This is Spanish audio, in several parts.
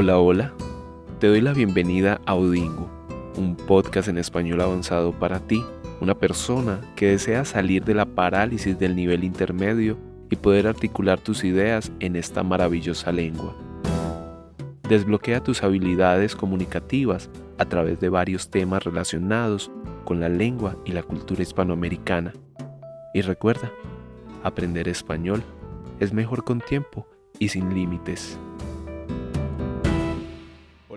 Hola, hola. Te doy la bienvenida a Odingo, un podcast en español avanzado para ti, una persona que desea salir de la parálisis del nivel intermedio y poder articular tus ideas en esta maravillosa lengua. Desbloquea tus habilidades comunicativas a través de varios temas relacionados con la lengua y la cultura hispanoamericana. Y recuerda, aprender español es mejor con tiempo y sin límites.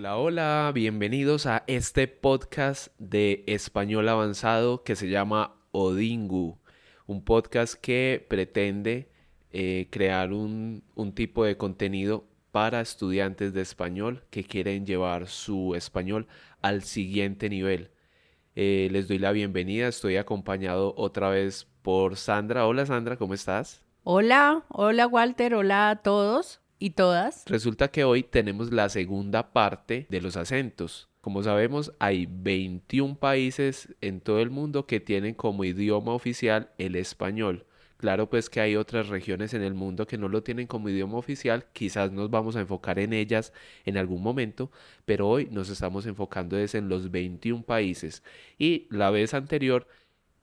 Hola, hola, bienvenidos a este podcast de español avanzado que se llama Odingu, un podcast que pretende eh, crear un, un tipo de contenido para estudiantes de español que quieren llevar su español al siguiente nivel. Eh, les doy la bienvenida, estoy acompañado otra vez por Sandra. Hola Sandra, ¿cómo estás? Hola, hola Walter, hola a todos y todas. Resulta que hoy tenemos la segunda parte de los acentos. Como sabemos, hay 21 países en todo el mundo que tienen como idioma oficial el español. Claro, pues que hay otras regiones en el mundo que no lo tienen como idioma oficial, quizás nos vamos a enfocar en ellas en algún momento, pero hoy nos estamos enfocando es en los 21 países. Y la vez anterior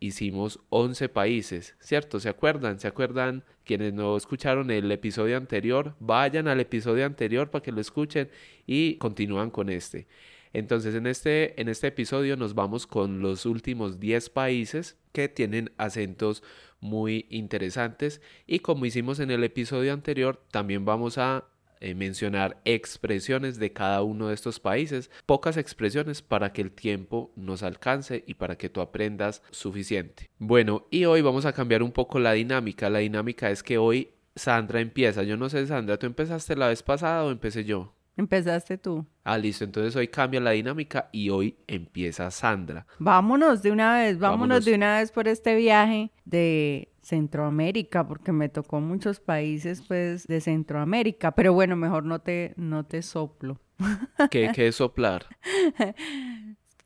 hicimos 11 países, ¿cierto? ¿Se acuerdan? ¿Se acuerdan? Quienes no escucharon el episodio anterior, vayan al episodio anterior para que lo escuchen y continúan con este. Entonces, en este, en este episodio nos vamos con los últimos 10 países que tienen acentos muy interesantes y como hicimos en el episodio anterior, también vamos a eh, mencionar expresiones de cada uno de estos países, pocas expresiones para que el tiempo nos alcance y para que tú aprendas suficiente. Bueno, y hoy vamos a cambiar un poco la dinámica. La dinámica es que hoy Sandra empieza. Yo no sé, Sandra, ¿tú empezaste la vez pasada o empecé yo? Empezaste tú. Ah, listo. Entonces hoy cambia la dinámica y hoy empieza Sandra. Vámonos de una vez, vámonos, de una vez por este viaje de Centroamérica, porque me tocó muchos países pues de Centroamérica, pero bueno, mejor no te, no te soplo. ¿Qué, qué es soplar?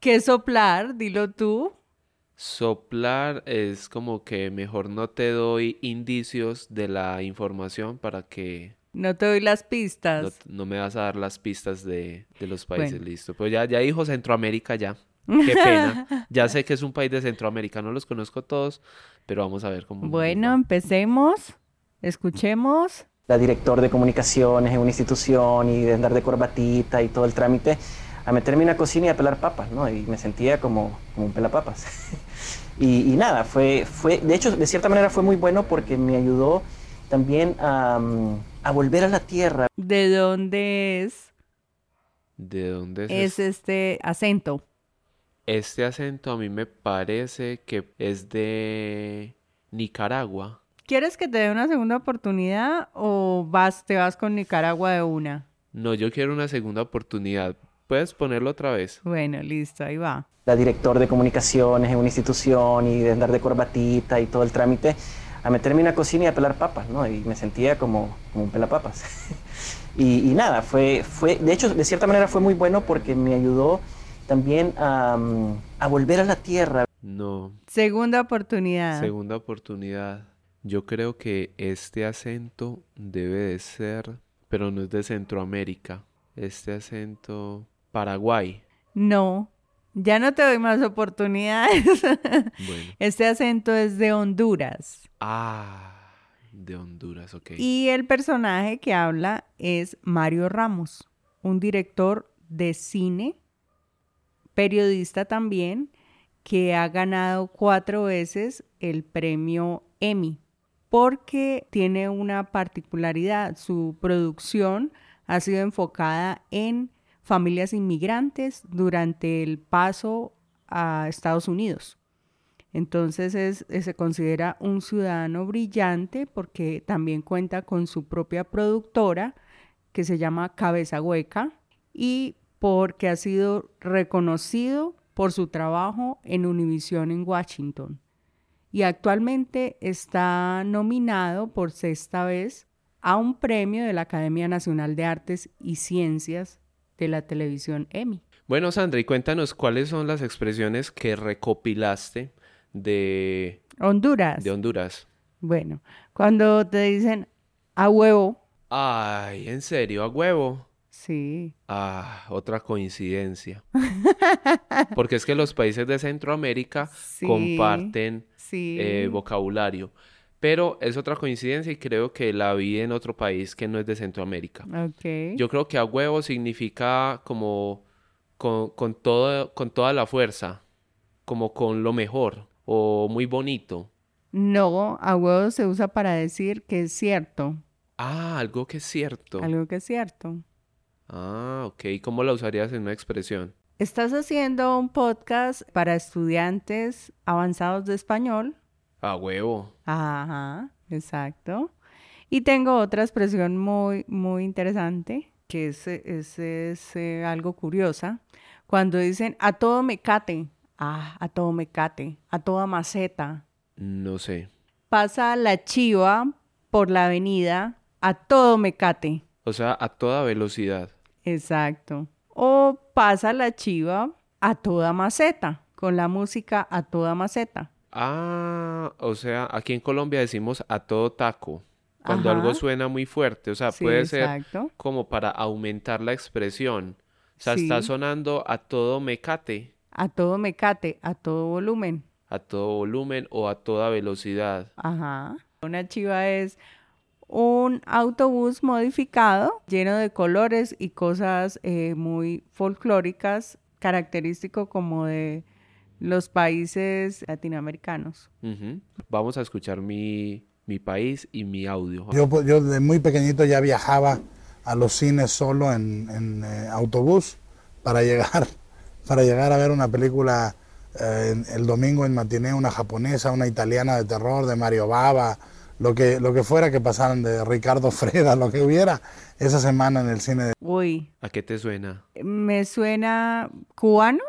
¿Qué es soplar? Dilo tú. Soplar es como que mejor no te doy indicios de la información para que no te doy las pistas. No, me vas a dar las pistas de, los países, listo. Pues ya, ya dijo Centroamérica ya. Qué pena. ya sé que es un país de Centroamérica, no los conozco todos, pero vamos a ver cómo. Bueno, empecemos. Escuchemos. La director de comunicaciones en una institución y de andar de corbatita y todo el trámite, a meterme en una cocina y a pelar papas, ¿no? Y me sentía como, como un pelapapas. y, y nada, fue, fue, de hecho, de cierta manera fue muy bueno porque me ayudó también a, a volver a la tierra. ¿De dónde es? ¿De dónde es? Es este acento. Este acento a mí me parece que es de Nicaragua. ¿Quieres que te dé una segunda oportunidad o vas, te vas con Nicaragua de una? No, yo quiero una segunda oportunidad. ¿Puedes ponerlo otra vez? Bueno, listo, ahí va. La director de comunicaciones en una institución y de andar de corbatita y todo el trámite a meterme en una cocina y a pelar papas, ¿no? Y me sentía como, como un pelapapas. y, y nada, fue, fue, de hecho, de cierta manera fue muy bueno porque me ayudó también a, a volver a la tierra. No. Segunda oportunidad. Segunda oportunidad. Yo creo que este acento debe de ser, pero no es de Centroamérica. Este acento Paraguay. No, ya no te doy más oportunidades. Este acento es de Honduras. Ah, de Honduras, ok. Y el personaje que habla es Mario Ramos, un director de cine, periodista también, que ha ganado cuatro veces el premio Emmy, porque tiene una particularidad. Su producción ha sido enfocada en familias inmigrantes durante el paso a Estados Unidos. Entonces es, se considera un ciudadano brillante porque también cuenta con su propia productora que se llama Cabeza Hueca y porque ha sido reconocido por su trabajo en Univision en Washington. Y actualmente está nominado por sexta vez a un premio de la Academia Nacional de Artes y Ciencias de la televisión Emmy. Bueno, Sandra, y cuéntanos cuáles son las expresiones que recopilaste de Honduras. De Honduras. Bueno, cuando te dicen a huevo. Ay, ¿en serio? ¿A huevo? Sí. Ah, otra coincidencia. Porque es que los países de Centroamérica Sí, comparten Sí. eh, vocabulario. Pero es otra coincidencia y creo que la vi en otro país que no es de Centroamérica. Ok. Yo creo que a huevo significa como con, con todo, con toda la fuerza, como con lo mejor o muy bonito. No, a huevo se usa para decir que es cierto. Ah, algo que es cierto. Algo que es cierto. Ah, ok. ¿Cómo la usarías en una expresión? Estás haciendo un podcast para estudiantes avanzados de español. A huevo. Ajá, exacto. Y tengo otra expresión muy, muy interesante, que es, es, es, eh, algo curiosa. Cuando dicen a todo mecate, ah, a todo mecate, a toda maceta. No sé. Pasa la chiva por la avenida a todo mecate. O sea, a toda velocidad. Exacto. O pasa la chiva a toda maceta, con la música a toda maceta. Ah, o sea, aquí en Colombia decimos a todo taco. Cuando Ajá. algo suena muy fuerte. O sea, Sí, puede ser como para aumentar la expresión. O sea, está sonando a todo mecate, A todo mecate, a todo volumen. a todo volumen o a toda velocidad. Ajá. Una chiva es un autobús modificado lleno de colores y cosas eh, muy folclóricas, característico como de los países latinoamericanos. Vamos a escuchar mi, mi país y mi audio. Yo, pues, yo de muy pequeñito ya viajaba a los cines solo en, en, eh, autobús para llegar, para llegar a ver una película eh, en- el domingo en matiné, una japonesa, una italiana de terror, de Mario Bava, lo que, lo que fuera que pasaran de Ricardo Freda, lo que hubiera esa semana en el cine de Uy, ¿A qué te suena? me suena cubano.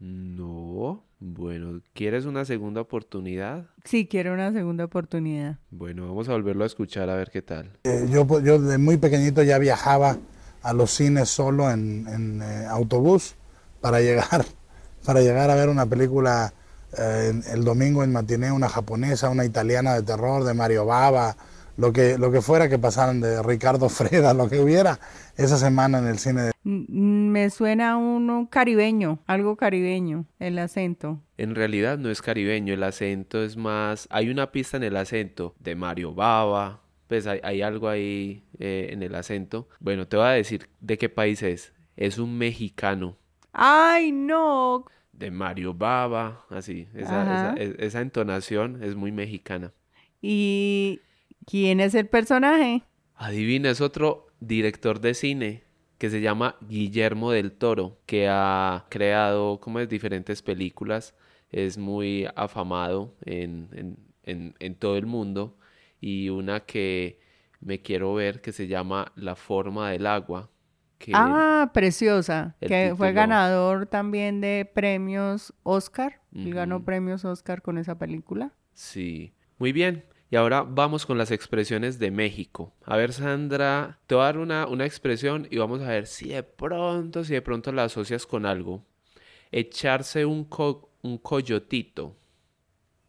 No. Bueno, ¿quieres una segunda oportunidad? Sí, quiero una segunda oportunidad. Bueno, vamos a volverlo a escuchar a ver qué tal. Eh, yo, pues, yo de muy pequeñito ya viajaba a los cines solo en, en, eh, autobús para llegar, para llegar a ver una película eh, el domingo en matiné, una japonesa, una italiana de terror, de Mario Bava, lo que, lo que fuera que pasaran de Ricardo Freda, lo que hubiera esa semana en el cine de Me suena uno caribeño, algo caribeño, el acento. En realidad no es caribeño, el acento es más... Hay una pista en el acento de Mario Bava, pues hay, hay algo ahí eh, en el acento. Bueno, te voy a decir de qué país es. Es un mexicano. ¡Ay, no! De Mario Bava, así. Esa, Ajá. esa, esa entonación es muy mexicana. ¿Y quién es el personaje? Adivina, es otro director de cine que se llama Guillermo del Toro, que ha creado como es diferentes películas, es muy afamado en, en, en, en todo el mundo y una que me quiero ver que se llama La forma del agua, que Ah, preciosa, que fue ganador también de premios Oscar. Él ganó premios Oscar con esa película. sí, muy bien. Y ahora vamos con las expresiones de México. A ver, Sandra, te voy a dar una, una expresión y vamos a ver si de pronto, si de pronto la asocias con algo. Echarse un, co- un coyotito.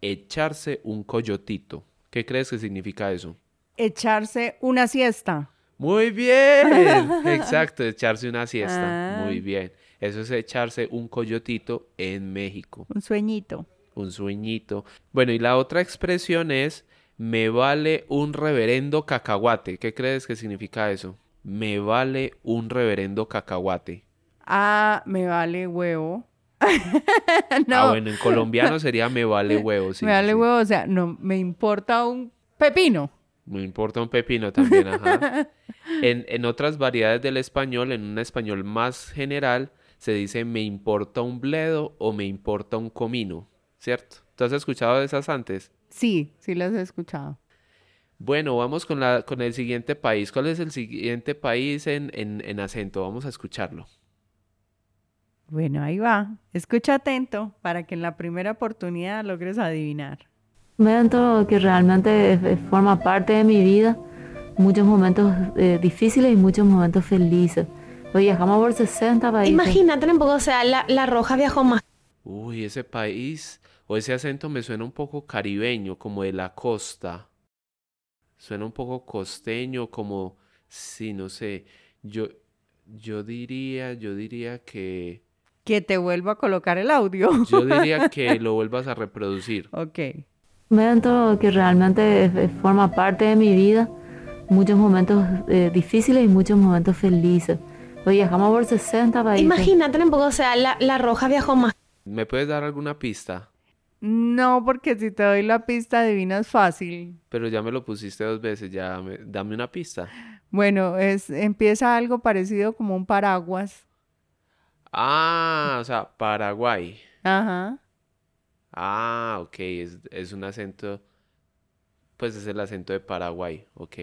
Echarse un coyotito. ¿Qué crees que significa eso? Echarse una siesta. Muy bien. Exacto, echarse una siesta. Ah. Muy bien. Eso es echarse un coyotito en México. Un sueñito. Un sueñito. Bueno, y la otra expresión es me vale un reverendo cacahuate. ¿Qué crees que significa eso? Me vale un reverendo cacahuate. Ah, me vale huevo. no, Ah, bueno, en colombiano sería me vale huevo. sí, me vale sí. huevo, o sea, no me importa un pepino. Me importa un pepino también, ajá. En, en otras variedades del español, en un español más general, se dice me importa un bledo o me importa un comino, ¿cierto? ¿Tú has escuchado de esas antes? Sí, sí las he escuchado. Bueno, vamos con, la, con el siguiente país. ¿Cuál es el siguiente país en, en, en acento? Vamos a escucharlo. Bueno, ahí va. Escucha atento para que en la primera oportunidad logres adivinar. Un evento que realmente forma parte de mi vida, muchos momentos eh, difíciles y muchos momentos felices. Hoy viajamos por 60 países. Imagínate un poco, o sea, la, la Roja viajó más Uy, ese país o ese acento me suena un poco caribeño, como de la costa. Suena un poco costeño, como, sí, no sé. Yo Yo diría, yo diría que... Que te vuelva a colocar el audio. Yo diría que lo vuelvas a reproducir. ok. Un evento que realmente forma parte de mi vida, muchos momentos eh, difíciles y muchos momentos felices. Hoy viajamos por 60 países. Imagínate un poco, o sea, la, la Roja viajó más. ¿Me puedes dar alguna pista? No, porque si te doy la pista adivinas fácil. Pero ya me lo pusiste dos veces, ya me- dame una pista. Bueno, es empieza algo parecido como un paraguas. Ah, o sea, Paraguay. Ajá. Ah, ok, es, es un acento, pues es el acento de Paraguay, ok.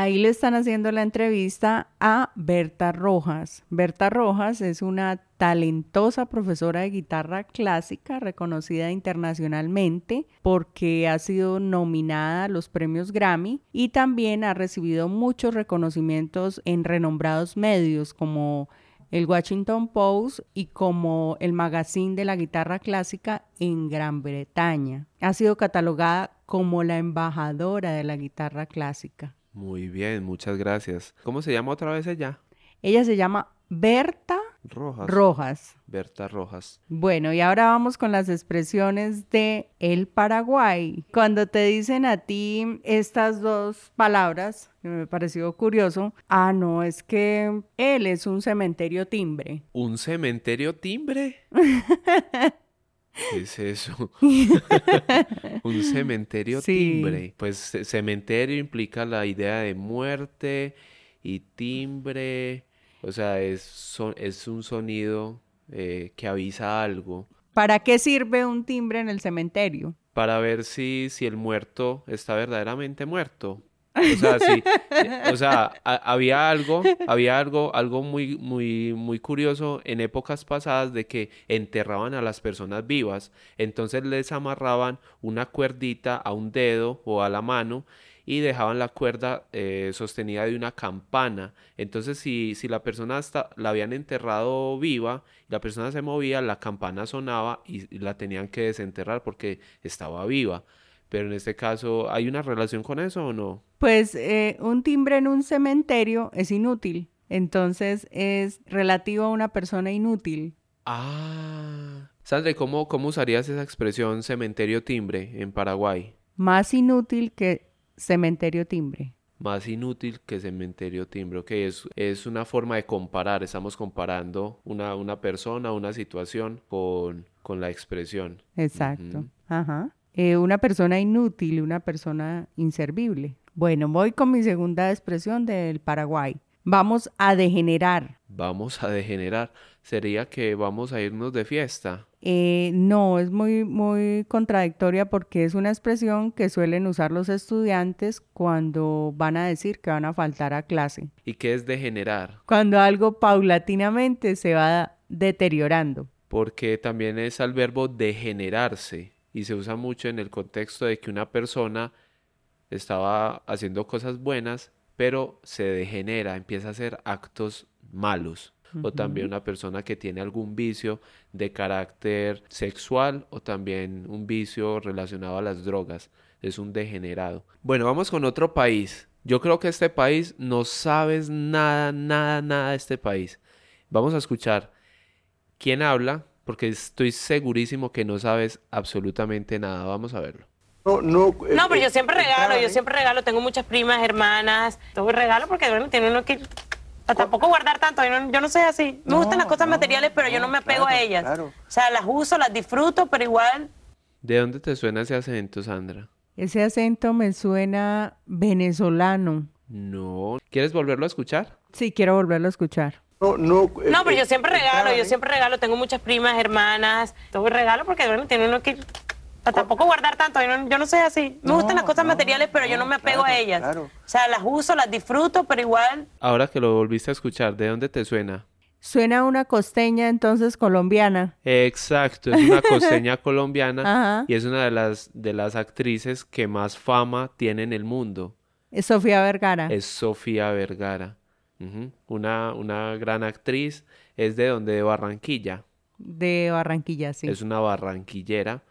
Ahí le están haciendo la entrevista a Berta Rojas. Berta Rojas es una talentosa profesora de guitarra clásica reconocida internacionalmente porque ha sido nominada a los premios Grammy y también ha recibido muchos reconocimientos en renombrados medios como el Washington Post y como el magazine de la guitarra clásica en Gran Bretaña. Ha sido catalogada como la embajadora de la guitarra clásica. Muy bien, muchas gracias. ¿Cómo se llama otra vez ella? Ella se llama Berta Rojas. Rojas. Berta Rojas. Bueno, y ahora vamos con las expresiones de el Paraguay. Cuando te dicen a ti estas dos palabras, que me pareció curioso, ah, no, es que él es un cementerio timbre. ¿Un cementerio timbre? ¿Qué es eso? Un cementerio Sí. timbre. Pues ce- cementerio implica la idea de muerte y timbre. O sea, es, son- es un sonido eh, que avisa algo ¿Para qué sirve un timbre en el cementerio? para ver si, si el muerto está verdaderamente muerto. O sea, sí, o sea, ha- había algo, había algo, algo muy, muy, muy curioso en épocas pasadas de que enterraban a las personas vivas, entonces les amarraban una cuerdita a un dedo o a la mano y dejaban la cuerda eh, sostenida de una campana. Entonces, si, si la persona hasta, la habían enterrado viva, la persona se movía, la campana sonaba y, y la tenían que desenterrar porque estaba viva. Pero en este caso, ¿hay una relación con eso o no? Pues eh, un timbre en un cementerio es inútil. Entonces es relativo a una persona inútil. Ah. Sandra, ¿cómo, cómo usarías esa expresión cementerio timbre en Paraguay? Más inútil que cementerio timbre. Más inútil que cementerio timbre. Ok, es, es una forma de comparar. Estamos comparando una, una persona, una situación con, con la expresión. Exacto. Ajá. Eh, una persona inútil, una persona inservible. Bueno, voy con mi segunda expresión del Paraguay. Vamos a degenerar. Vamos a degenerar. Sería que vamos a irnos de fiesta. Eh, no, es muy, muy contradictoria porque es una expresión que suelen usar los estudiantes cuando van a decir que van a faltar a clase. ¿Y qué es degenerar? Cuando algo paulatinamente se va deteriorando. porque también es al verbo degenerarse y se usa mucho en el contexto de que una persona estaba haciendo cosas buenas, pero se degenera, empieza a hacer actos malos. O también una persona que tiene algún vicio de carácter sexual o también un vicio relacionado a las drogas. Es un degenerado. Bueno, vamos con otro país. Yo creo que este país no sabes nada, nada, nada de este país. Vamos a escuchar quién habla, porque estoy segurísimo que no sabes absolutamente nada. Vamos a verlo. No, no, eh, No, pero yo eh, siempre regalo, entrada, yo ¿eh? siempre regalo, tengo muchas primas, hermanas, todo regalo porque bueno, tiene uno que tampoco guardar tanto, yo no, yo no soy así. Me No, gustan las cosas no, materiales, pero yo no me apego a ellas. claro. O sea, las uso, las disfruto, pero igual ¿De dónde te suena ese acento, Sandra? Ese acento me suena venezolano. No. ¿Quieres volverlo a escuchar? Sí, quiero volverlo a escuchar. No, no, eh, No, pero yo eh, siempre regalo, yo siempre regalo, tengo muchas primas, hermanas, todo regalo porque bueno, tiene uno que a tampoco guardar tanto, yo no, yo no soy así. Me No, gustan las cosas no, materiales, pero yo no me apego a ellas. claro. O sea, las uso, las disfruto, pero igual Ahora que lo volviste a escuchar, ¿de dónde te suena? Suena una costeña entonces colombiana. Exacto, es una costeña colombiana y es una de las, de las actrices que más fama tiene en el mundo. Es Sofía Vergara. Es Sofía Vergara. Una, una gran actriz. Es de donde, de Barranquilla. De Barranquilla, sí. Es una barranquillera.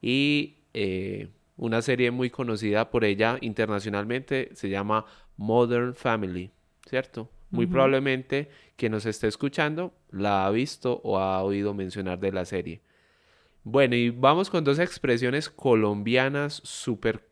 Y eh, una serie muy conocida por ella internacionalmente se llama Modern Family, ¿cierto? Muy probablemente quien nos esté escuchando la ha visto o ha oído mencionar de la serie. Bueno, y vamos con dos expresiones colombianas súper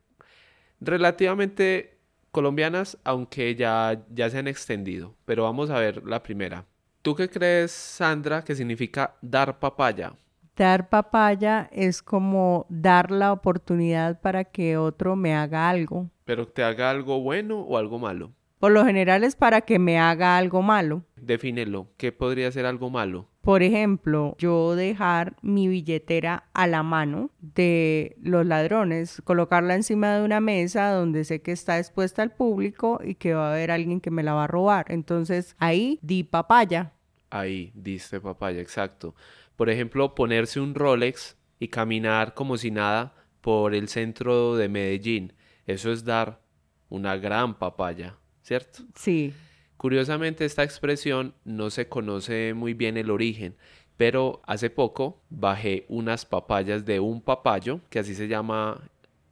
relativamente colombianas, aunque ya, ya se han extendido. Pero vamos a ver la primera. ¿Tú qué crees, Sandra, que significa dar papaya? Dar papaya es como dar la oportunidad para que otro me haga algo. ¿Pero te haga algo bueno o algo malo? Por lo general es para que me haga algo malo. Defínelo. ¿Qué podría ser algo malo? Por ejemplo, yo dejar mi billetera a la mano de los ladrones, colocarla encima de una mesa donde sé que está expuesta al público y que va a haber alguien que me la va a robar. Entonces ahí di papaya. Ahí diste papaya, exacto. Por ejemplo, ponerse un Rolex y caminar como si nada por el centro de Medellín. Eso es dar una gran papaya, ¿cierto? Sí. Curiosamente, esta expresión no se conoce muy bien el origen, pero hace poco bajé unas papayas de un papayo, que así se llama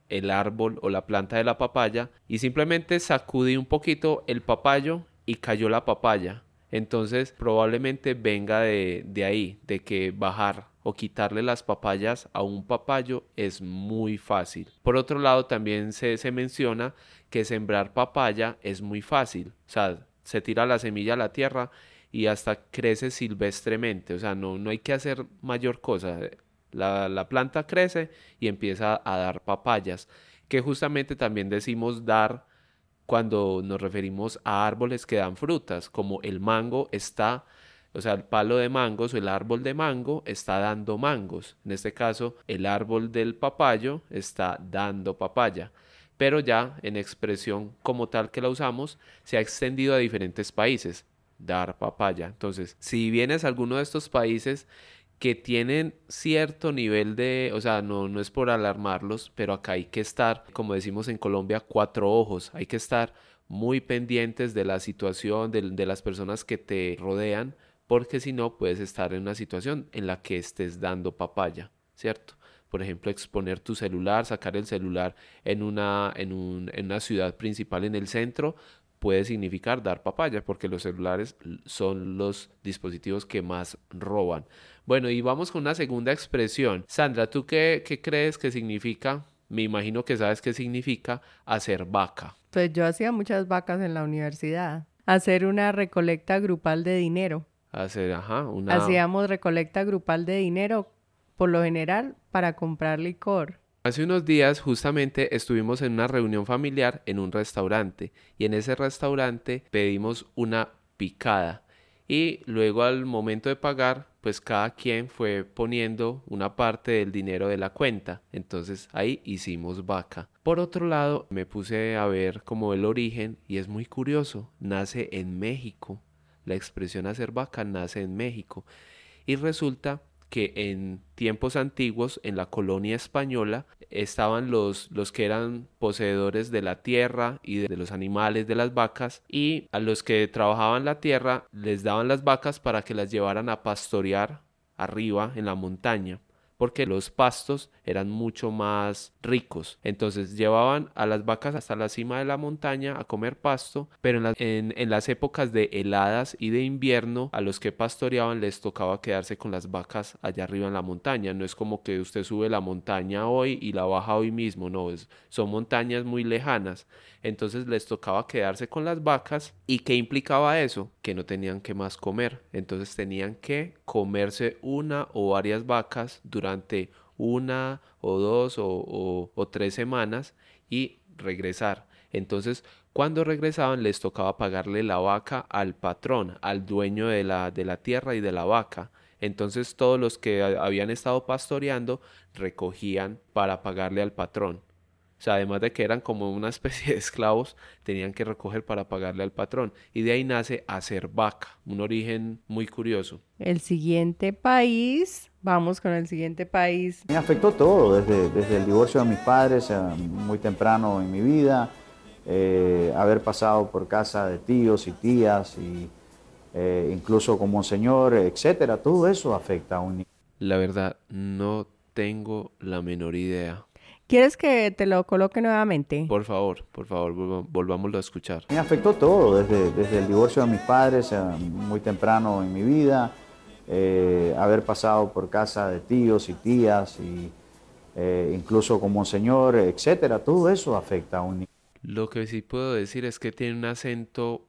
el árbol o la planta de la papaya, y simplemente sacudí un poquito el papayo y cayó la papaya. Entonces probablemente venga de, de ahí, de que bajar o quitarle las papayas a un papayo es muy fácil. Por otro lado, también se, se menciona que sembrar papaya es muy fácil. O sea, se tira la semilla a la tierra y hasta crece silvestremente. O sea, no, no hay que hacer mayor cosa. La, la planta crece y empieza a dar papayas, que justamente también decimos dar cuando nos referimos a árboles que dan frutas, como el mango está, o sea, el palo de mangos o el árbol de mango está dando mangos. En este caso, el árbol del papayo está dando papaya. Pero ya en expresión como tal que la usamos, se ha extendido a diferentes países. Dar papaya. Entonces, si vienes a alguno de estos países que tienen cierto nivel de, o sea, no, no es por alarmarlos, pero acá hay que estar, como decimos en Colombia, cuatro ojos, hay que estar muy pendientes de la situación, de, de las personas que te rodean, porque si no puedes estar en una situación en la que estés dando papaya, ¿cierto? Por ejemplo, exponer tu celular, sacar el celular en una, en, un, en una ciudad principal en el centro, puede significar dar papaya, porque los celulares son los dispositivos que más roban. Bueno, y vamos con una segunda expresión. Sandra, ¿tú qué, crees que significa? Me imagino que sabes qué significa hacer vaca. Pues yo hacía muchas vacas en la universidad. Hacer una recolecta grupal de dinero. Hacer, ajá, una... Hacíamos recolecta grupal de dinero, por lo general, para comprar licor. Hace unos días justamente estuvimos en una reunión familiar en un restaurante y en ese restaurante pedimos una picada. Y luego al momento de pagar pues cada quien fue poniendo una parte del dinero de la cuenta. Entonces ahí hicimos vaca. Por otro lado me puse a ver como el origen y es muy curioso nace en México la expresión hacer vaca nace en México. Y resulta que en tiempos antiguos en la colonia española estaban los, los que eran poseedores de la tierra y de los animales de las vacas y a los que trabajaban la tierra les daban las vacas para que las llevaran a pastorear arriba en la montaña porque los pastos eran mucho más ricos. Entonces llevaban a las vacas hasta la cima de la montaña a comer pasto, pero en, en, las épocas de heladas y de invierno a los que pastoreaban les tocaba quedarse con las vacas allá arriba en la montaña. No es como que usted sube la montaña hoy y la baja hoy mismo, no, es, son montañas muy lejanas. Entonces les tocaba quedarse con las vacas. ¿Y qué implicaba eso? Que no tenían que más comer. Entonces tenían que comerse una o varias vacas durante una o dos o, tres semanas y regresar. Entonces, cuando regresaban les tocaba pagarle la vaca al patrón, al dueño de la, de la tierra y de la vaca. Entonces todos los que habían estado pastoreando recogían para pagarle al patrón. O sea, además de que eran como una especie de esclavos, tenían que recoger para pagarle al patrón. Y de ahí nace hacer vaca, un origen muy curioso. El siguiente país, vamos con el siguiente país. Me afectó todo, desde, desde el divorcio de mis padres eh, muy temprano en mi vida, eh, haber pasado por casa de tíos y tías, y eh, incluso como señor, etcétera, todo eso afecta a un niño. La verdad, no tengo la menor idea. ¿Quieres que te lo coloque nuevamente? Por favor, por favor, volvámoslo a escuchar. Me afectó todo, desde, desde el divorcio de mis padres, eh, muy temprano en mi vida, eh, haber pasado por casa de tíos y tías, y eh, incluso con monseñor, etcétera, todo eso afecta a un niño. Lo que sí puedo decir es que tiene un acento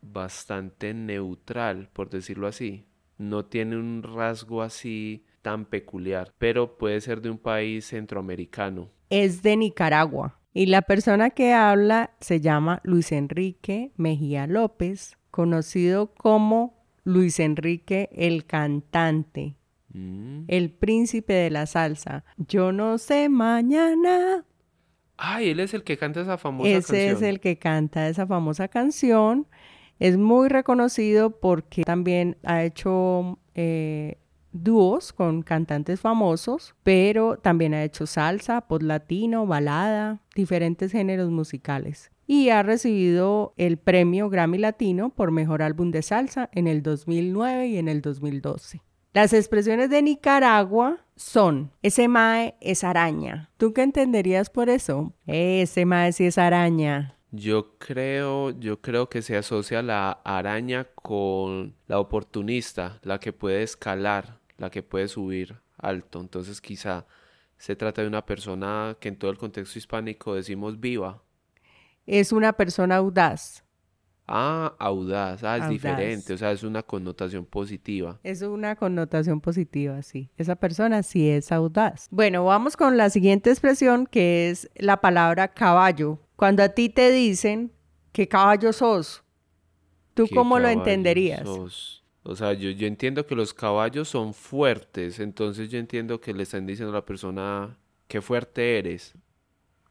bastante neutral, por decirlo así. No tiene un rasgo así tan peculiar, pero puede ser de un país centroamericano. Es de Nicaragua. Y la persona que habla se llama Luis Enrique Mejía López, conocido como Luis Enrique el cantante, Mm. el príncipe de la salsa. Yo no sé mañana. Ay, él es el que canta esa famosa Ese es canción. el que canta esa famosa canción. Es muy reconocido porque también ha hecho eh, dúos con cantantes famosos, pero también ha hecho salsa, pop latino, balada, diferentes géneros musicales. Y ha recibido el premio Grammy Latino por Mejor Álbum de Salsa en el 2009 y en el 2012. Las expresiones de Nicaragua son, ese mae es araña. ¿Tú qué entenderías por eso? Ese mae sí es araña. Yo creo, yo creo que se asocia la araña con la oportunista, la que puede escalar, la que puede subir alto. Entonces quizá se trata de una persona que en todo el contexto hispánico decimos viva. Es una persona audaz. Ah, audaz, ah, es Audaz. diferente, o sea, es una connotación positiva. Es una connotación positiva, sí. Esa persona sí es audaz. Bueno, vamos con la siguiente expresión que es la palabra caballo. Cuando a ti te dicen qué caballo sos, ¿tú ¿Qué cómo lo entenderías? sos? O sea, yo, yo entiendo que los caballos son fuertes, entonces yo entiendo que le están diciendo a la persona, qué fuerte eres.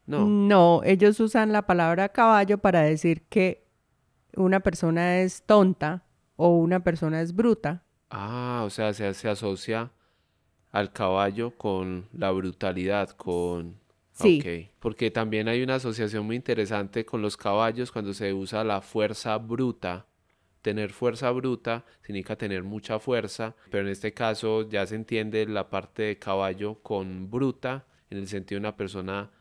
No. No, ellos usan la palabra caballo para decir que una persona es tonta o una persona es bruta. Ah, o sea, se, se asocia al caballo con la brutalidad, con... Sí. Porque también hay una asociación muy interesante con los caballos cuando se usa la fuerza bruta. Tener fuerza bruta significa tener mucha fuerza, pero en este caso ya se entiende la parte de caballo con bruta en el sentido de una persona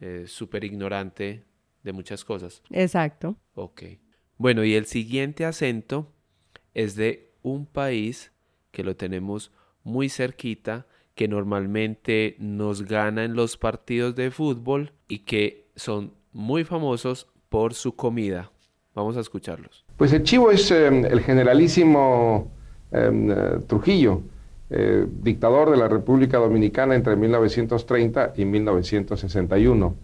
eh, súper ignorante de muchas cosas. Exacto. Ok. Bueno, y el siguiente acento es de un país que lo tenemos muy cerquita, que normalmente nos gana en los partidos de fútbol y que son muy famosos por su comida. Vamos a escucharlos. Pues el chivo es eh, el generalísimo em, eh, Trujillo, eh, dictador de la República Dominicana entre 1930 y 1961.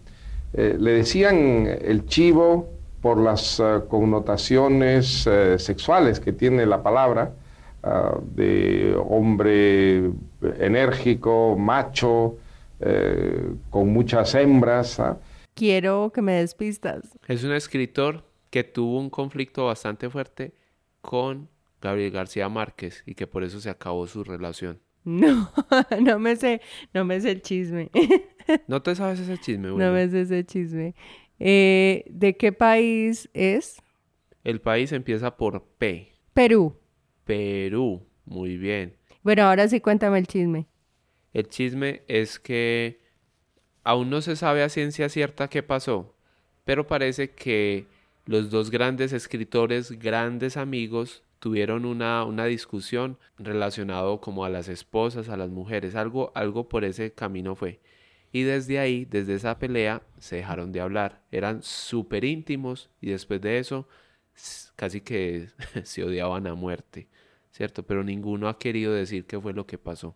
Eh, le decían el chivo por las eh, connotaciones sexuales que tiene la palabra, ah, de hombre enérgico, macho, con muchas hembras. ¿ah? Quiero que me despistas. Es un escritor que tuvo un conflicto bastante fuerte con Gabriel García Márquez y que por eso se acabó su relación. No, no me sé, no me sé el chisme. ¿No te sabes ese chisme? No me sé ese chisme. Eh, ¿de qué país es? El país empieza por P. Perú. Perú. Muy bien. Bueno, ahora sí cuéntame el chisme. El chisme es que aún no se sabe a ciencia cierta qué pasó, pero parece que los dos grandes escritores, grandes amigos, tuvieron una, una discusión relacionado como a las esposas, a las mujeres, algo, algo por ese camino fue. Y desde ahí, desde esa pelea, se dejaron de hablar. Eran súper íntimos y después de eso casi que se odiaban a muerte, ¿cierto? Pero ninguno ha querido decir qué fue lo que pasó.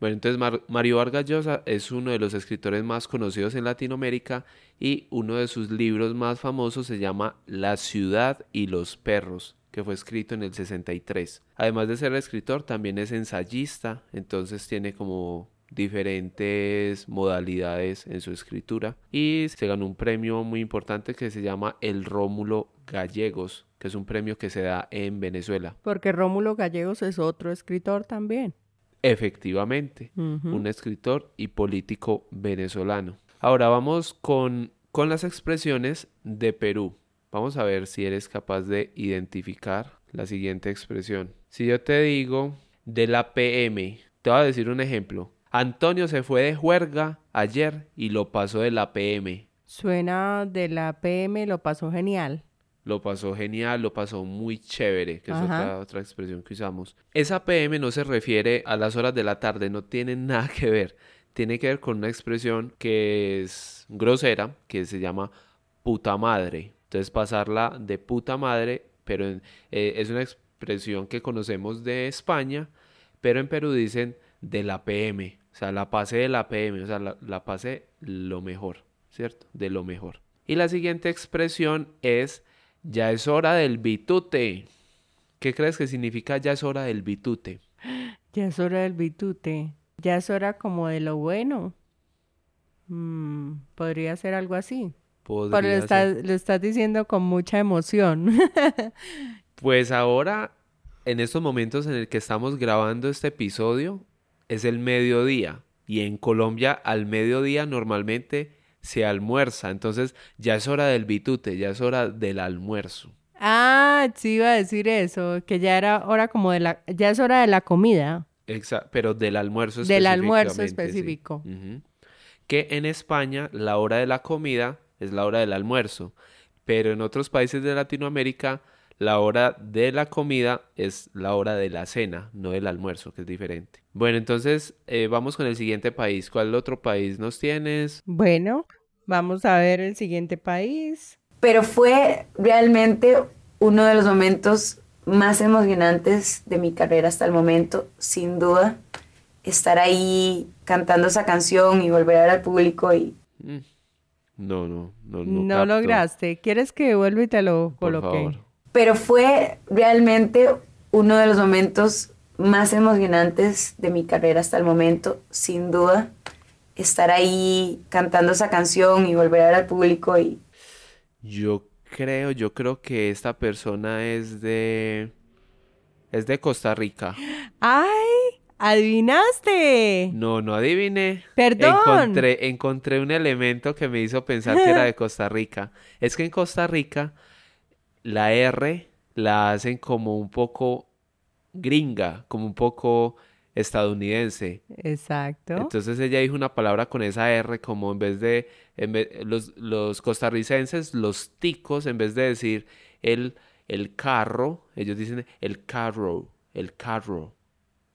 Bueno, entonces Mar- Mario Vargas Llosa es uno de los escritores más conocidos en Latinoamérica y uno de sus libros más famosos se llama La ciudad y los perros, que fue escrito en el 63. Además de ser escritor, también es ensayista, entonces tiene como diferentes modalidades en su escritura y se ganó un premio muy importante que se llama el Rómulo Gallegos, que es un premio que se da en Venezuela. Porque Rómulo Gallegos es otro escritor también. Efectivamente, un escritor y político venezolano. Ahora vamos con, con las expresiones de Perú. Vamos a ver si eres capaz de identificar la siguiente expresión. Si yo te digo de la PM, te voy a decir un ejemplo. Antonio se fue de juerga ayer y lo pasó de la PM. Suena de la PM, lo pasó genial. Lo pasó genial, lo pasó muy chévere, que es otra, otra expresión que usamos. Esa PM no se refiere a las horas de la tarde, no tiene nada que ver. Tiene que ver con una expresión que es grosera, que se llama puta madre. Entonces pasarla de puta madre, pero eh, es una expresión que conocemos de España, pero en Perú dicen de la PM. O sea, la pasé de la PM, o sea, la, la pasé lo mejor, ¿cierto? De lo mejor. Y la siguiente expresión es ya es hora del bitute. ¿Qué crees que significa ya es hora del bitute? Ya es hora del bitute. Ya es hora como de lo bueno. Mm, podría ser algo así. Pero lo estás, ser. lo estás diciendo con mucha emoción. Pues ahora, en estos momentos en el que estamos grabando este episodio, es el mediodía. Y en Colombia al mediodía normalmente se almuerza. Entonces ya es hora del bitute, ya es hora del almuerzo. ah, sí iba a decir eso, que ya era hora como de la, ya es hora de la comida. Exa- pero del almuerzo Del almuerzo sí. específico. Que en España la hora de la comida es la hora del almuerzo, pero en otros países de Latinoamérica la hora de la comida es la hora de la cena, no del almuerzo, que es diferente. Bueno, entonces eh, vamos con el siguiente país. ¿Cuál otro país nos tienes? Bueno, vamos a ver el siguiente país. pero fue realmente uno de los momentos más emocionantes de mi carrera hasta el momento, sin duda. Estar ahí cantando esa canción y volver a ver al público y Mm. No, no, no, no. Lograste. ¿Quieres que vuelva y te lo Por coloque? favor. pero fue realmente uno de los momentos más emocionantes de mi carrera hasta el momento, sin duda. Estar ahí cantando esa canción y volver a ver al público y Yo creo, yo creo que esta persona es de... Es de Costa Rica. ¡Ay! ¡Adivinaste! No, no adiviné. Perdón. Encontré, encontré un elemento que me hizo pensar que era de Costa Rica. Es que en Costa Rica la R la hacen como un poco gringa, como un poco estadounidense. Exacto. Entonces ella dijo una palabra con esa R como en vez de en vez- los, los costarricenses, los ticos, en vez de decir el, el carro, ellos dicen el carro, el carro.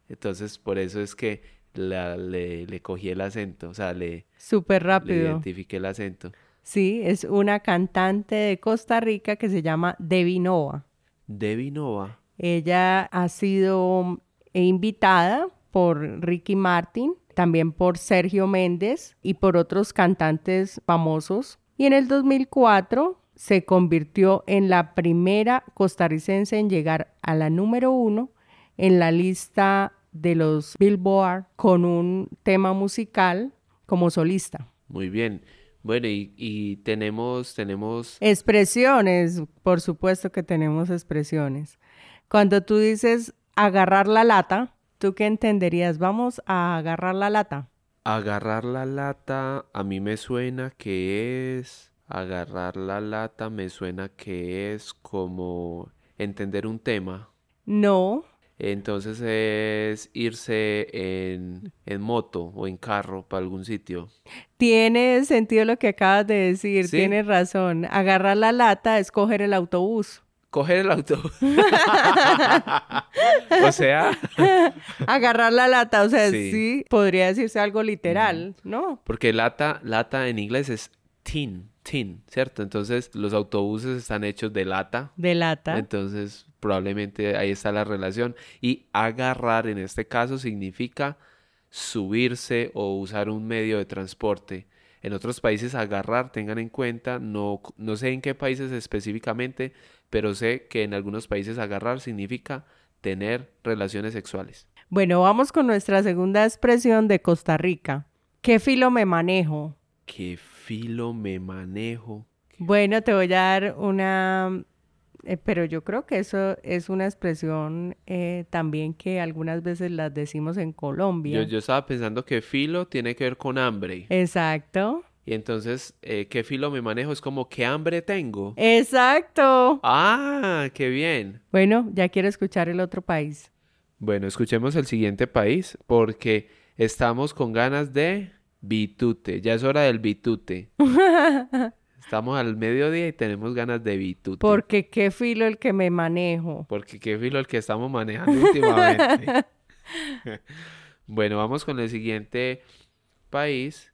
Entonces por eso es que la- le, le cogí el acento, o sea, le, Súper le identifiqué el acento. Sí, es una cantante de Costa Rica que se llama Debbie Nova. Debbie Nova. Ella ha sido invitada por Ricky Martin, también por Sergio Méndez y por otros cantantes famosos. Y en el 2004 se convirtió en la primera costarricense en llegar a la número uno en la lista de los Billboard con un tema musical como solista. Muy bien. Bueno, y, y tenemos, tenemos Expresiones, por supuesto que tenemos expresiones. Cuando tú dices agarrar la lata, ¿tú qué entenderías? Vamos a agarrar la lata. Agarrar la lata, a mí me suena que es... Agarrar la lata me suena que es como entender un tema. No, Entonces es irse en, en moto o en carro para algún sitio. tiene sentido lo que acabas de decir, Sí. tienes razón. Agarrar la lata es coger el autobús. Coger el auto. o sea, agarrar la lata, o sea, Sí. sí, podría decirse algo literal, ¿no? porque lata, lata en inglés es tin, tin, ¿cierto? Entonces los autobuses están hechos de lata. De lata. Entonces, probablemente ahí está la relación. Y agarrar en este caso significa subirse o usar un medio de transporte. En otros países, agarrar, tengan en cuenta, no, no sé en qué países específicamente, pero sé que en algunos países agarrar significa tener relaciones sexuales. Bueno, vamos con nuestra segunda expresión de Costa Rica. ¿Qué filo me manejo? ¿Qué filo me manejo? Bueno, te voy a dar una, eh, pero yo creo que eso es una expresión eh, también que algunas veces las decimos en Colombia. Yo, yo estaba pensando que filo tiene que ver con hambre. Exacto. Y entonces, eh, ¿qué filo me manejo? Es como, ¿qué hambre tengo? Exacto. Ah, qué bien. Bueno, ya quiero escuchar el otro país. Bueno, escuchemos el siguiente país porque Estamos con ganas de bitute. Ya es hora del bitute. Estamos al mediodía y tenemos ganas de bitute. Porque qué filo el que me manejo. Porque qué filo el que estamos manejando últimamente. bueno, vamos con el siguiente país.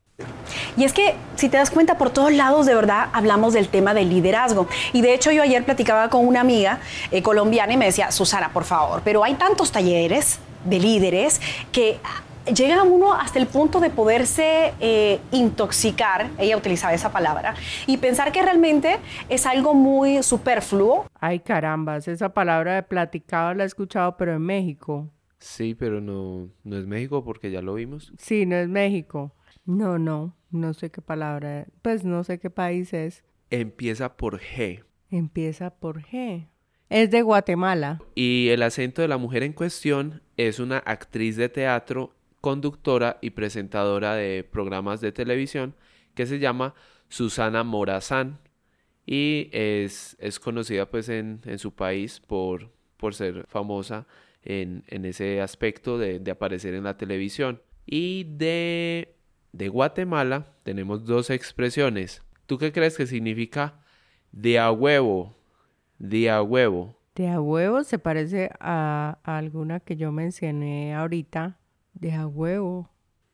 Y es que, si te das cuenta, por todos lados de verdad hablamos del tema del liderazgo. Y de hecho yo ayer platicaba con una amiga eh, colombiana y me decía, Susana, por favor, pero hay tantos talleres de líderes que llega uno hasta el punto de poderse eh, intoxicar, ella utilizaba esa palabra, y pensar que realmente es algo muy superfluo. Ay, carambas, esa palabra de platicado la he escuchado, pero en México. Sí, pero no, no es México porque ya lo vimos. Sí, no es México. No, no, no sé qué palabra, pues no sé qué país es. Empieza por G. Empieza por G. Es de Guatemala. Y el acento de la mujer en cuestión es una actriz de teatro conductora y presentadora de programas de televisión que se llama Susana Morazán y es, es conocida pues en, en, su país por, por ser famosa en, en ese aspecto de, de, aparecer en la televisión. Y de, de Guatemala tenemos dos expresiones. ¿Tú qué crees que significa de a huevo? De a huevo. De a huevo se parece a, a alguna que yo mencioné ahorita de a huevo.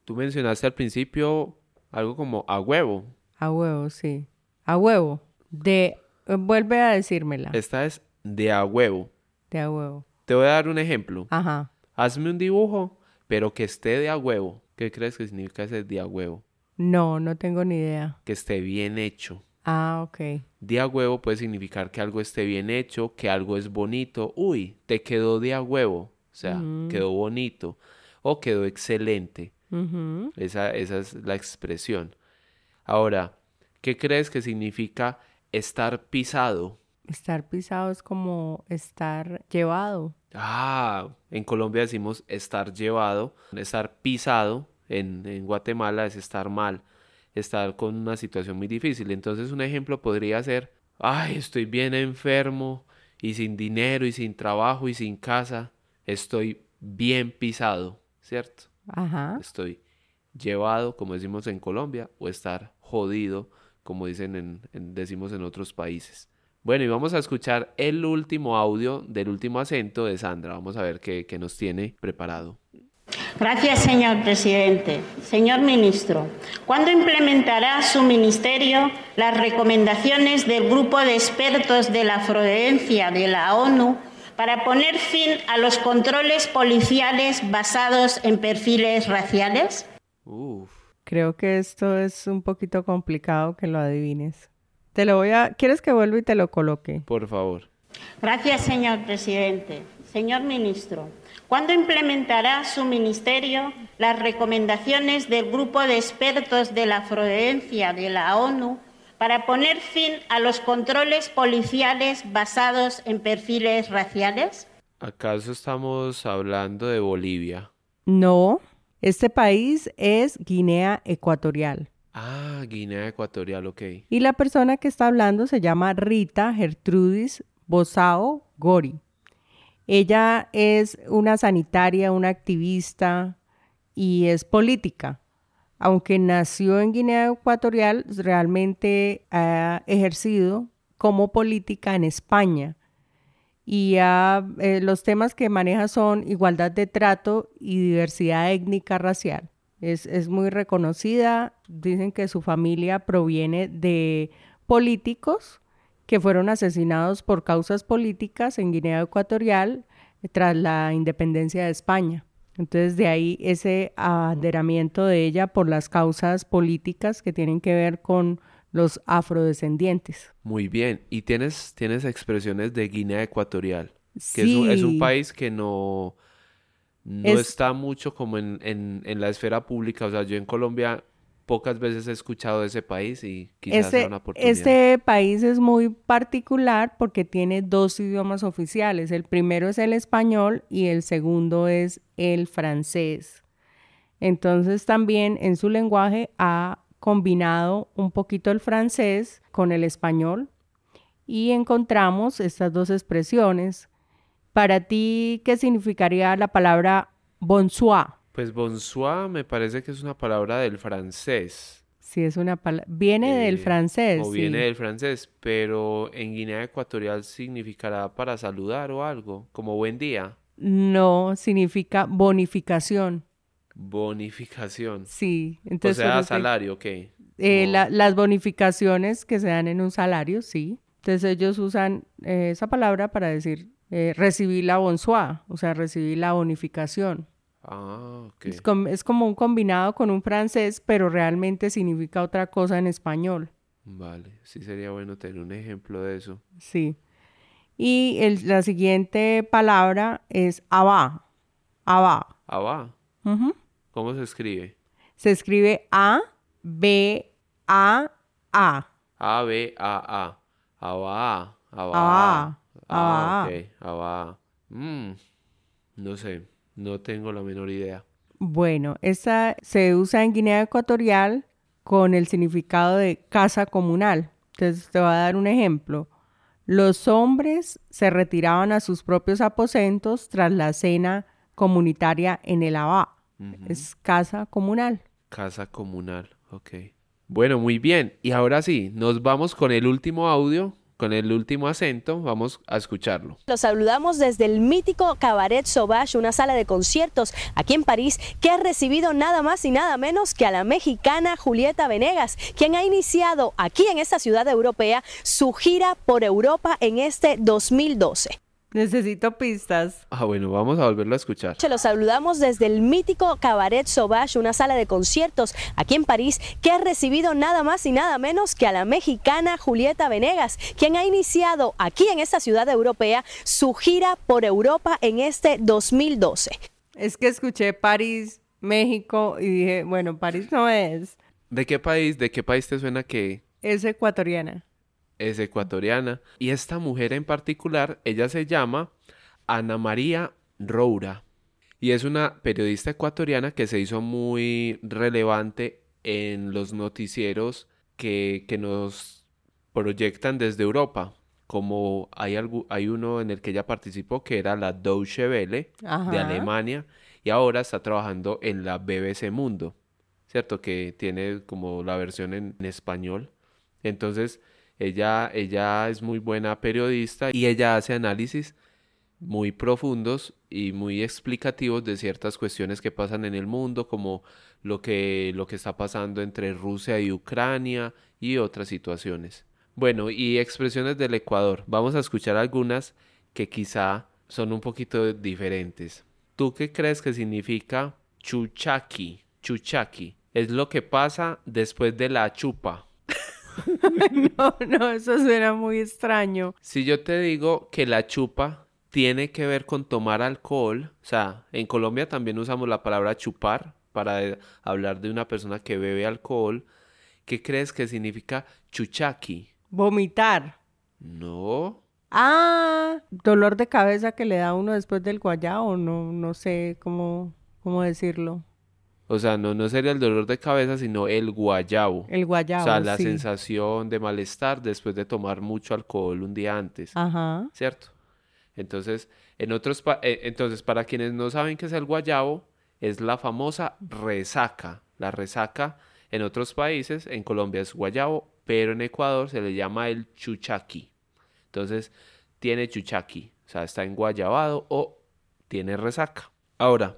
Tú mencionaste al principio algo como a huevo. A huevo, sí. A huevo. De... eh, Vuelve a decírmela. Esta es de a huevo. De a huevo. Te voy a dar un ejemplo. Ajá. Hazme un dibujo, pero que esté de a huevo. ¿Qué crees que significa ese de a huevo? No, no tengo ni idea. Que esté bien hecho. Ah, ok. De a huevo puede significar que algo esté bien hecho, que algo es bonito. Uy, te quedó de a huevo. O sea, Mm. quedó bonito. O quedó excelente. Esa, esa es la expresión. Ahora, ¿qué crees que significa estar pisado? Estar pisado es como estar llevado. Ah, en Colombia decimos estar llevado, estar pisado, en, en Guatemala es estar mal, estar con una situación muy difícil. Entonces un ejemplo podría ser, ay, estoy bien enfermo y sin dinero y sin trabajo y sin casa, estoy bien pisado, ¿cierto? Ajá. Estoy llevado, como decimos en Colombia, o estar jodido, como dicen en, en- decimos en otros países. Bueno, y vamos a escuchar el último audio del último acento de Sandra. Vamos a ver qué, qué nos tiene preparado. Gracias, señor presidente. Señor ministro, ¿cuándo implementará su ministerio las recomendaciones del grupo de expertos de la afroherencia de la ONU para poner fin a los controles policiales basados en perfiles raciales? Uf, Creo que esto es un poquito complicado que lo adivines. Te lo voy a... ¿Quieres que vuelva y te lo coloque? por favor. Gracias, señor presidente. Señor ministro, ¿cuándo implementará su ministerio las recomendaciones del grupo de expertos de la afroherencia de la ONU para poner fin a los controles policiales basados en perfiles raciales? ¿Acaso estamos hablando de Bolivia? No. Este país es Guinea Ecuatorial. Ah, Guinea Ecuatorial, ok. Y la persona que está hablando se llama Rita Gertrudis Bosao Gori. Ella es una sanitaria, una activista y es política. Aunque nació en Guinea Ecuatorial, realmente ha ejercido como política en España. Y eh, los temas que maneja son igualdad de trato y diversidad étnica racial. Es, es muy reconocida. Dicen que su familia proviene de políticos que fueron asesinados por causas políticas en Guinea Ecuatorial tras la independencia de España. Entonces de ahí ese abanderamiento de ella por las causas políticas que tienen que ver con los afrodescendientes. Muy bien. ¿Y tienes, tienes expresiones de Guinea Ecuatorial? Que es, un, es un Sí. país que no, no Es- está mucho como en, en, en la esfera pública. O sea, yo en Colombia pocas veces he escuchado de ese país y quizás sea Ese, una oportunidad. este país es muy particular porque tiene dos idiomas oficiales. El primero es el español y el segundo es el francés. Entonces también en su lenguaje ha combinado un poquito el francés con el español y encontramos estas dos expresiones. Para ti, ¿qué significaría la palabra bonsoir? Pues bonsoir me parece que es una palabra del francés. Sí, es una palabra. Viene del eh, francés. O sí. viene del francés, pero en Guinea Ecuatorial significará para saludar o algo, como buen día. No, significa bonificación. Bonificación. Sí, O entonces. sea, solo te- salario, ok. Eh, la- las bonificaciones que se dan en un salario, sí. Entonces ellos usan eh, esa palabra para decir recibir la bonsoir, o sea, recibir la bonificación. Ah, ok. Es, com- es como un combinado con un francés, pero realmente significa otra cosa en español. Vale, sí sería bueno tener un ejemplo de eso. Sí. Y el- la siguiente palabra es abá. Abá. Abba, Ujú. ¿cómo se escribe? Se escribe A, B, A, A. A, B, A, A. Abá, Abba. abá. Ah, ok, Abba. Mm, no sé, no tengo la menor idea. Bueno, esta se usa en Guinea Ecuatorial con el significado de casa comunal. Entonces te voy a dar un ejemplo. Los hombres se retiraban a sus propios aposentos tras la cena comunitaria en el Abá. Es casa comunal. Casa comunal, ok. Bueno, muy bien. Y ahora sí, nos vamos con el último audio, con el último acento. Vamos a escucharlo. Los saludamos desde el mítico Cabaret Sauvage, una sala de conciertos aquí en París, que ha recibido nada más y nada menos que a la mexicana Julieta Venegas, quien ha iniciado aquí en esta ciudad europea su gira por Europa en este 2012. Necesito pistas. Ah, bueno, vamos a volverlo a escuchar. Se los saludamos desde el mítico Cabaret Sauvage, una sala de conciertos aquí en París, que ha recibido nada más y nada menos que a la mexicana Julieta Venegas, quien ha iniciado aquí en esta ciudad europea su gira por Europa en este 2012. Es que escuché París, México y dije, bueno, París no es. ¿De qué país, de qué país te suena que Es ecuatoriana. Es ecuatoriana? Y esta mujer en particular, ella se llama Ana María Roura. Y es una periodista ecuatoriana que se hizo muy relevante en los noticieros que, que nos proyectan desde Europa. Como hay, algu- hay uno en el que ella participó que era la Deutsche Welle de. Alemania y ahora está trabajando en la BBC Mundo, ¿cierto? Que tiene como la versión en, en español. Entonces, ella, ella es muy buena periodista y ella hace análisis muy profundos y muy explicativos de ciertas cuestiones que pasan en el mundo, como lo que, lo que está pasando entre Rusia y Ucrania y otras situaciones. Bueno, y expresiones del Ecuador. Vamos a escuchar algunas que quizá son un poquito diferentes. ¿Tú qué crees que significa chuchaki? Chuchaki. Es lo que pasa después de la chupa. no, no, eso suena muy extraño. Si yo te digo que la chupa tiene que ver con tomar alcohol, o sea, en Colombia también usamos la palabra chupar para hablar de una persona que bebe alcohol, ¿qué crees que significa chuchaki? Vomitar. No, Ah, dolor de cabeza que le da a uno después del guayao, no, no sé cómo, cómo decirlo. O sea, no, no sería el dolor de cabeza, sino el guayabo. El guayabo, O sea, la sí. sensación de malestar después de tomar mucho alcohol un día antes. Ajá. ¿cierto? Entonces, en otros pa- eh, entonces, para quienes no saben qué es el guayabo, es la famosa resaca. La resaca en otros países, en Colombia es guayabo, pero en Ecuador se le llama el chuchaqui. Entonces, tiene chuchaqui, o sea, está enguayabado o tiene resaca. Ahora,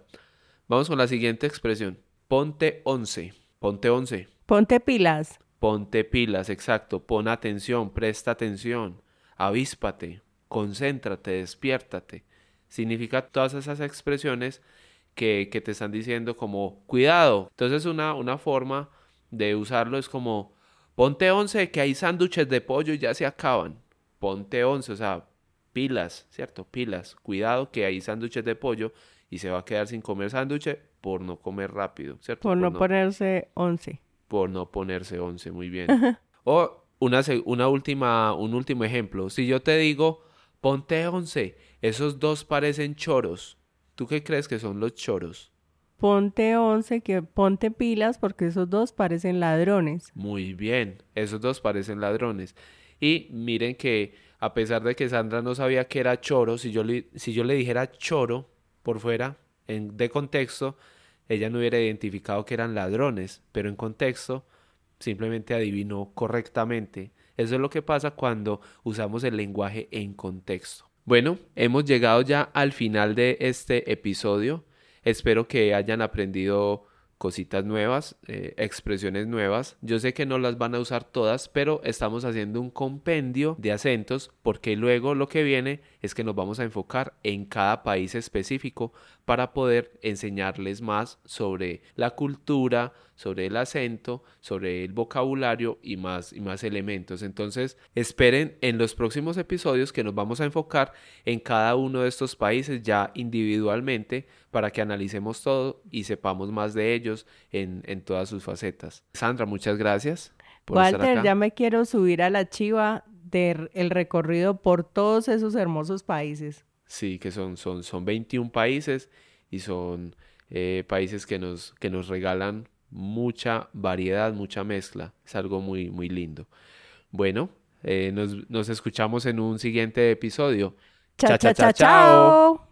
vamos con la siguiente expresión. Ponte once. Ponte once. Ponte pilas. Ponte pilas, exacto. Pon atención, presta atención, avíspate, concéntrate, despiértate. Significa todas esas expresiones que, que te están diciendo como cuidado. Entonces una, una forma de usarlo es como ponte once que hay sándwiches de pollo y ya se acaban. Ponte once, o sea, pilas, ¿cierto? Pilas. Cuidado que hay sándwiches de pollo y se va a quedar sin comer sándwiches por no comer rápido, ¿cierto? Por no ponerse once. por no ponerse 11, muy bien. Ajá. o una, una última, un último ejemplo. Si yo te digo, ponte 11, esos dos parecen choros. ¿Tú qué crees que son los choros? Ponte once, que ponte pilas porque esos dos parecen ladrones. Muy bien, esos dos parecen ladrones. Y miren que a pesar de que Sandra no sabía que era choro, si yo le, si yo le dijera choro por fuera, en, de contexto, ella no hubiera identificado que eran ladrones, pero en contexto simplemente adivinó correctamente. Eso es lo que pasa cuando usamos el lenguaje en contexto. Bueno, hemos llegado ya al final de este episodio. Espero que hayan aprendido cositas nuevas, eh, expresiones nuevas. Yo sé que no las van a usar todas, pero estamos haciendo un compendio de acentos porque luego lo que viene es que nos vamos a enfocar en cada país específico para poder enseñarles más sobre la cultura, sobre el acento, sobre el vocabulario y más y más elementos. Entonces, esperen en los próximos episodios que nos vamos a enfocar en cada uno de estos países ya individualmente para que analicemos todo y sepamos más de ellos en, en todas sus facetas. Sandra, muchas gracias. Walter, ya me quiero subir a la chiva del recorrido por todos esos hermosos países. Sí, que son, son, son 21 países y son eh, países que nos, que nos regalan mucha variedad, mucha mezcla. Es algo muy, muy lindo. Bueno, eh, nos, nos escuchamos en un siguiente episodio. Chao, chao, chao.